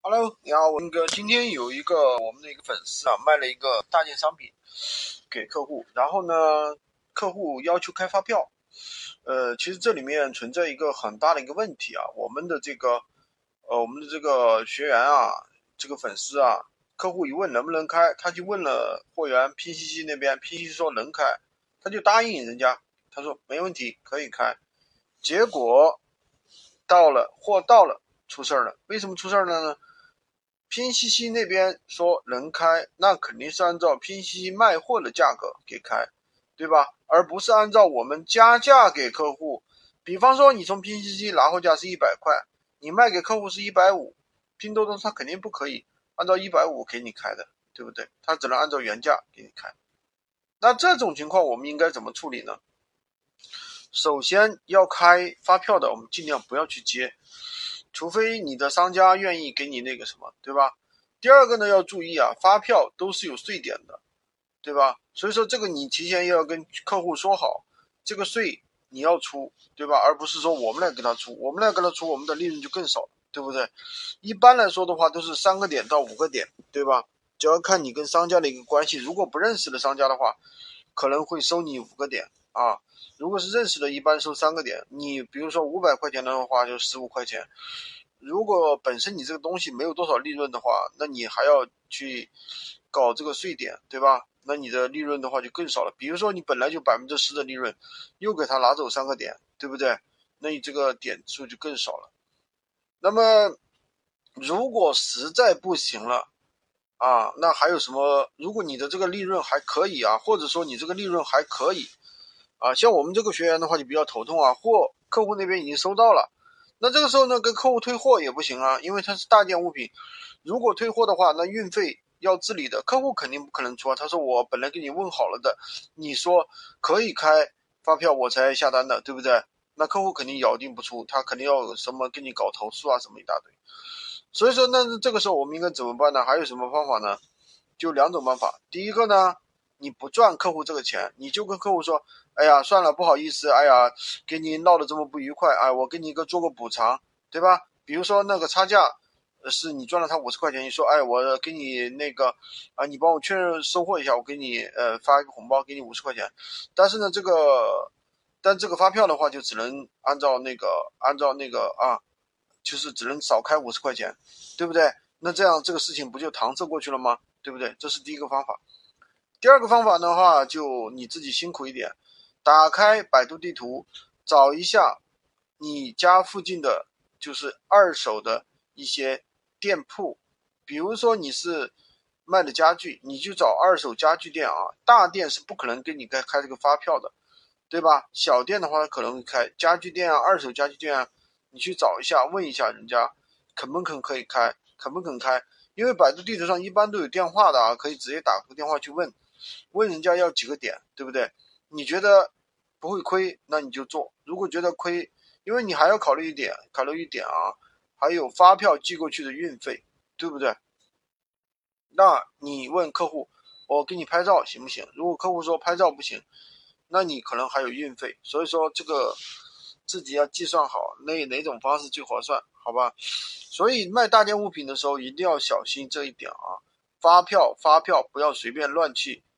Hello，你好，文哥今天有一个我们的一个粉丝啊，卖了一个大件商品给客户，然后呢，客户要求开发票，呃，其实这里面存在一个很大的一个问题啊，我们的这个呃我们的这个学员啊，这个粉丝啊，客户一问能不能开，他就问了货源拼夕夕那边拼夕夕说能开，他就答应人家，他说没问题可以开，结果到了货到了出事儿了，为什么出事儿了呢？拼夕夕那边说能开，那肯定是按照拼夕夕卖货的价格给开，对吧？而不是按照我们加价给客户。比方说，你从拼夕夕拿货价是一百块，你卖给客户是一百五，拼多多他肯定不可以按照一百五给你开的，对不对？他只能按照原价给你开。那这种情况我们应该怎么处理呢？首先要开发票的，我们尽量不要去接。除非你的商家愿意给你那个什么，对吧？第二个呢，要注意啊，发票都是有税点的，对吧？所以说这个你提前要跟客户说好，这个税你要出，对吧？而不是说我们来给他出，我们来给他出，我们的利润就更少，对不对？一般来说的话，都是三个点到五个点，对吧？只要看你跟商家的一个关系，如果不认识的商家的话，可能会收你五个点啊。如果是认识的，一般收三个点。你比如说五百块钱的话，就十五块钱。如果本身你这个东西没有多少利润的话，那你还要去搞这个税点，对吧？那你的利润的话就更少了。比如说你本来就百分之十的利润，又给他拿走三个点，对不对？那你这个点数就更少了。那么如果实在不行了啊，那还有什么？如果你的这个利润还可以啊，或者说你这个利润还可以。啊，像我们这个学员的话就比较头痛啊，货客户那边已经收到了，那这个时候呢，跟客户退货也不行啊，因为它是大件物品，如果退货的话，那运费要自理的，客户肯定不可能出啊。他说我本来给你问好了的，你说可以开发票我才下单的，对不对？那客户肯定咬定不出，他肯定要什么给你搞投诉啊，什么一大堆。所以说，那这个时候我们应该怎么办呢？还有什么方法呢？就两种办法，第一个呢。你不赚客户这个钱，你就跟客户说：“哎呀，算了，不好意思，哎呀，给你闹得这么不愉快，哎，我给你一个做个补偿，对吧？比如说那个差价，是你赚了他五十块钱，你说，哎，我给你那个，啊，你帮我确认收货一下，我给你呃发一个红包，给你五十块钱。但是呢，这个，但这个发票的话，就只能按照那个，按照那个啊，就是只能少开五十块钱，对不对？那这样这个事情不就搪塞过去了吗？对不对？这是第一个方法。”第二个方法的话，就你自己辛苦一点，打开百度地图，找一下你家附近的，就是二手的一些店铺。比如说你是卖的家具，你就找二手家具店啊。大店是不可能给你开开这个发票的，对吧？小店的话可能开家具店啊，二手家具店啊，你去找一下，问一下人家肯不肯可以开，肯不肯开？因为百度地图上一般都有电话的啊，可以直接打个电话去问。问人家要几个点，对不对？你觉得不会亏，那你就做。如果觉得亏，因为你还要考虑一点，考虑一点啊，还有发票寄过去的运费，对不对？那你问客户，我给你拍照行不行？如果客户说拍照不行，那你可能还有运费。所以说这个自己要计算好，哪哪种方式最划算，好吧？所以卖大件物品的时候一定要小心这一点啊。发票发票不要随便乱去。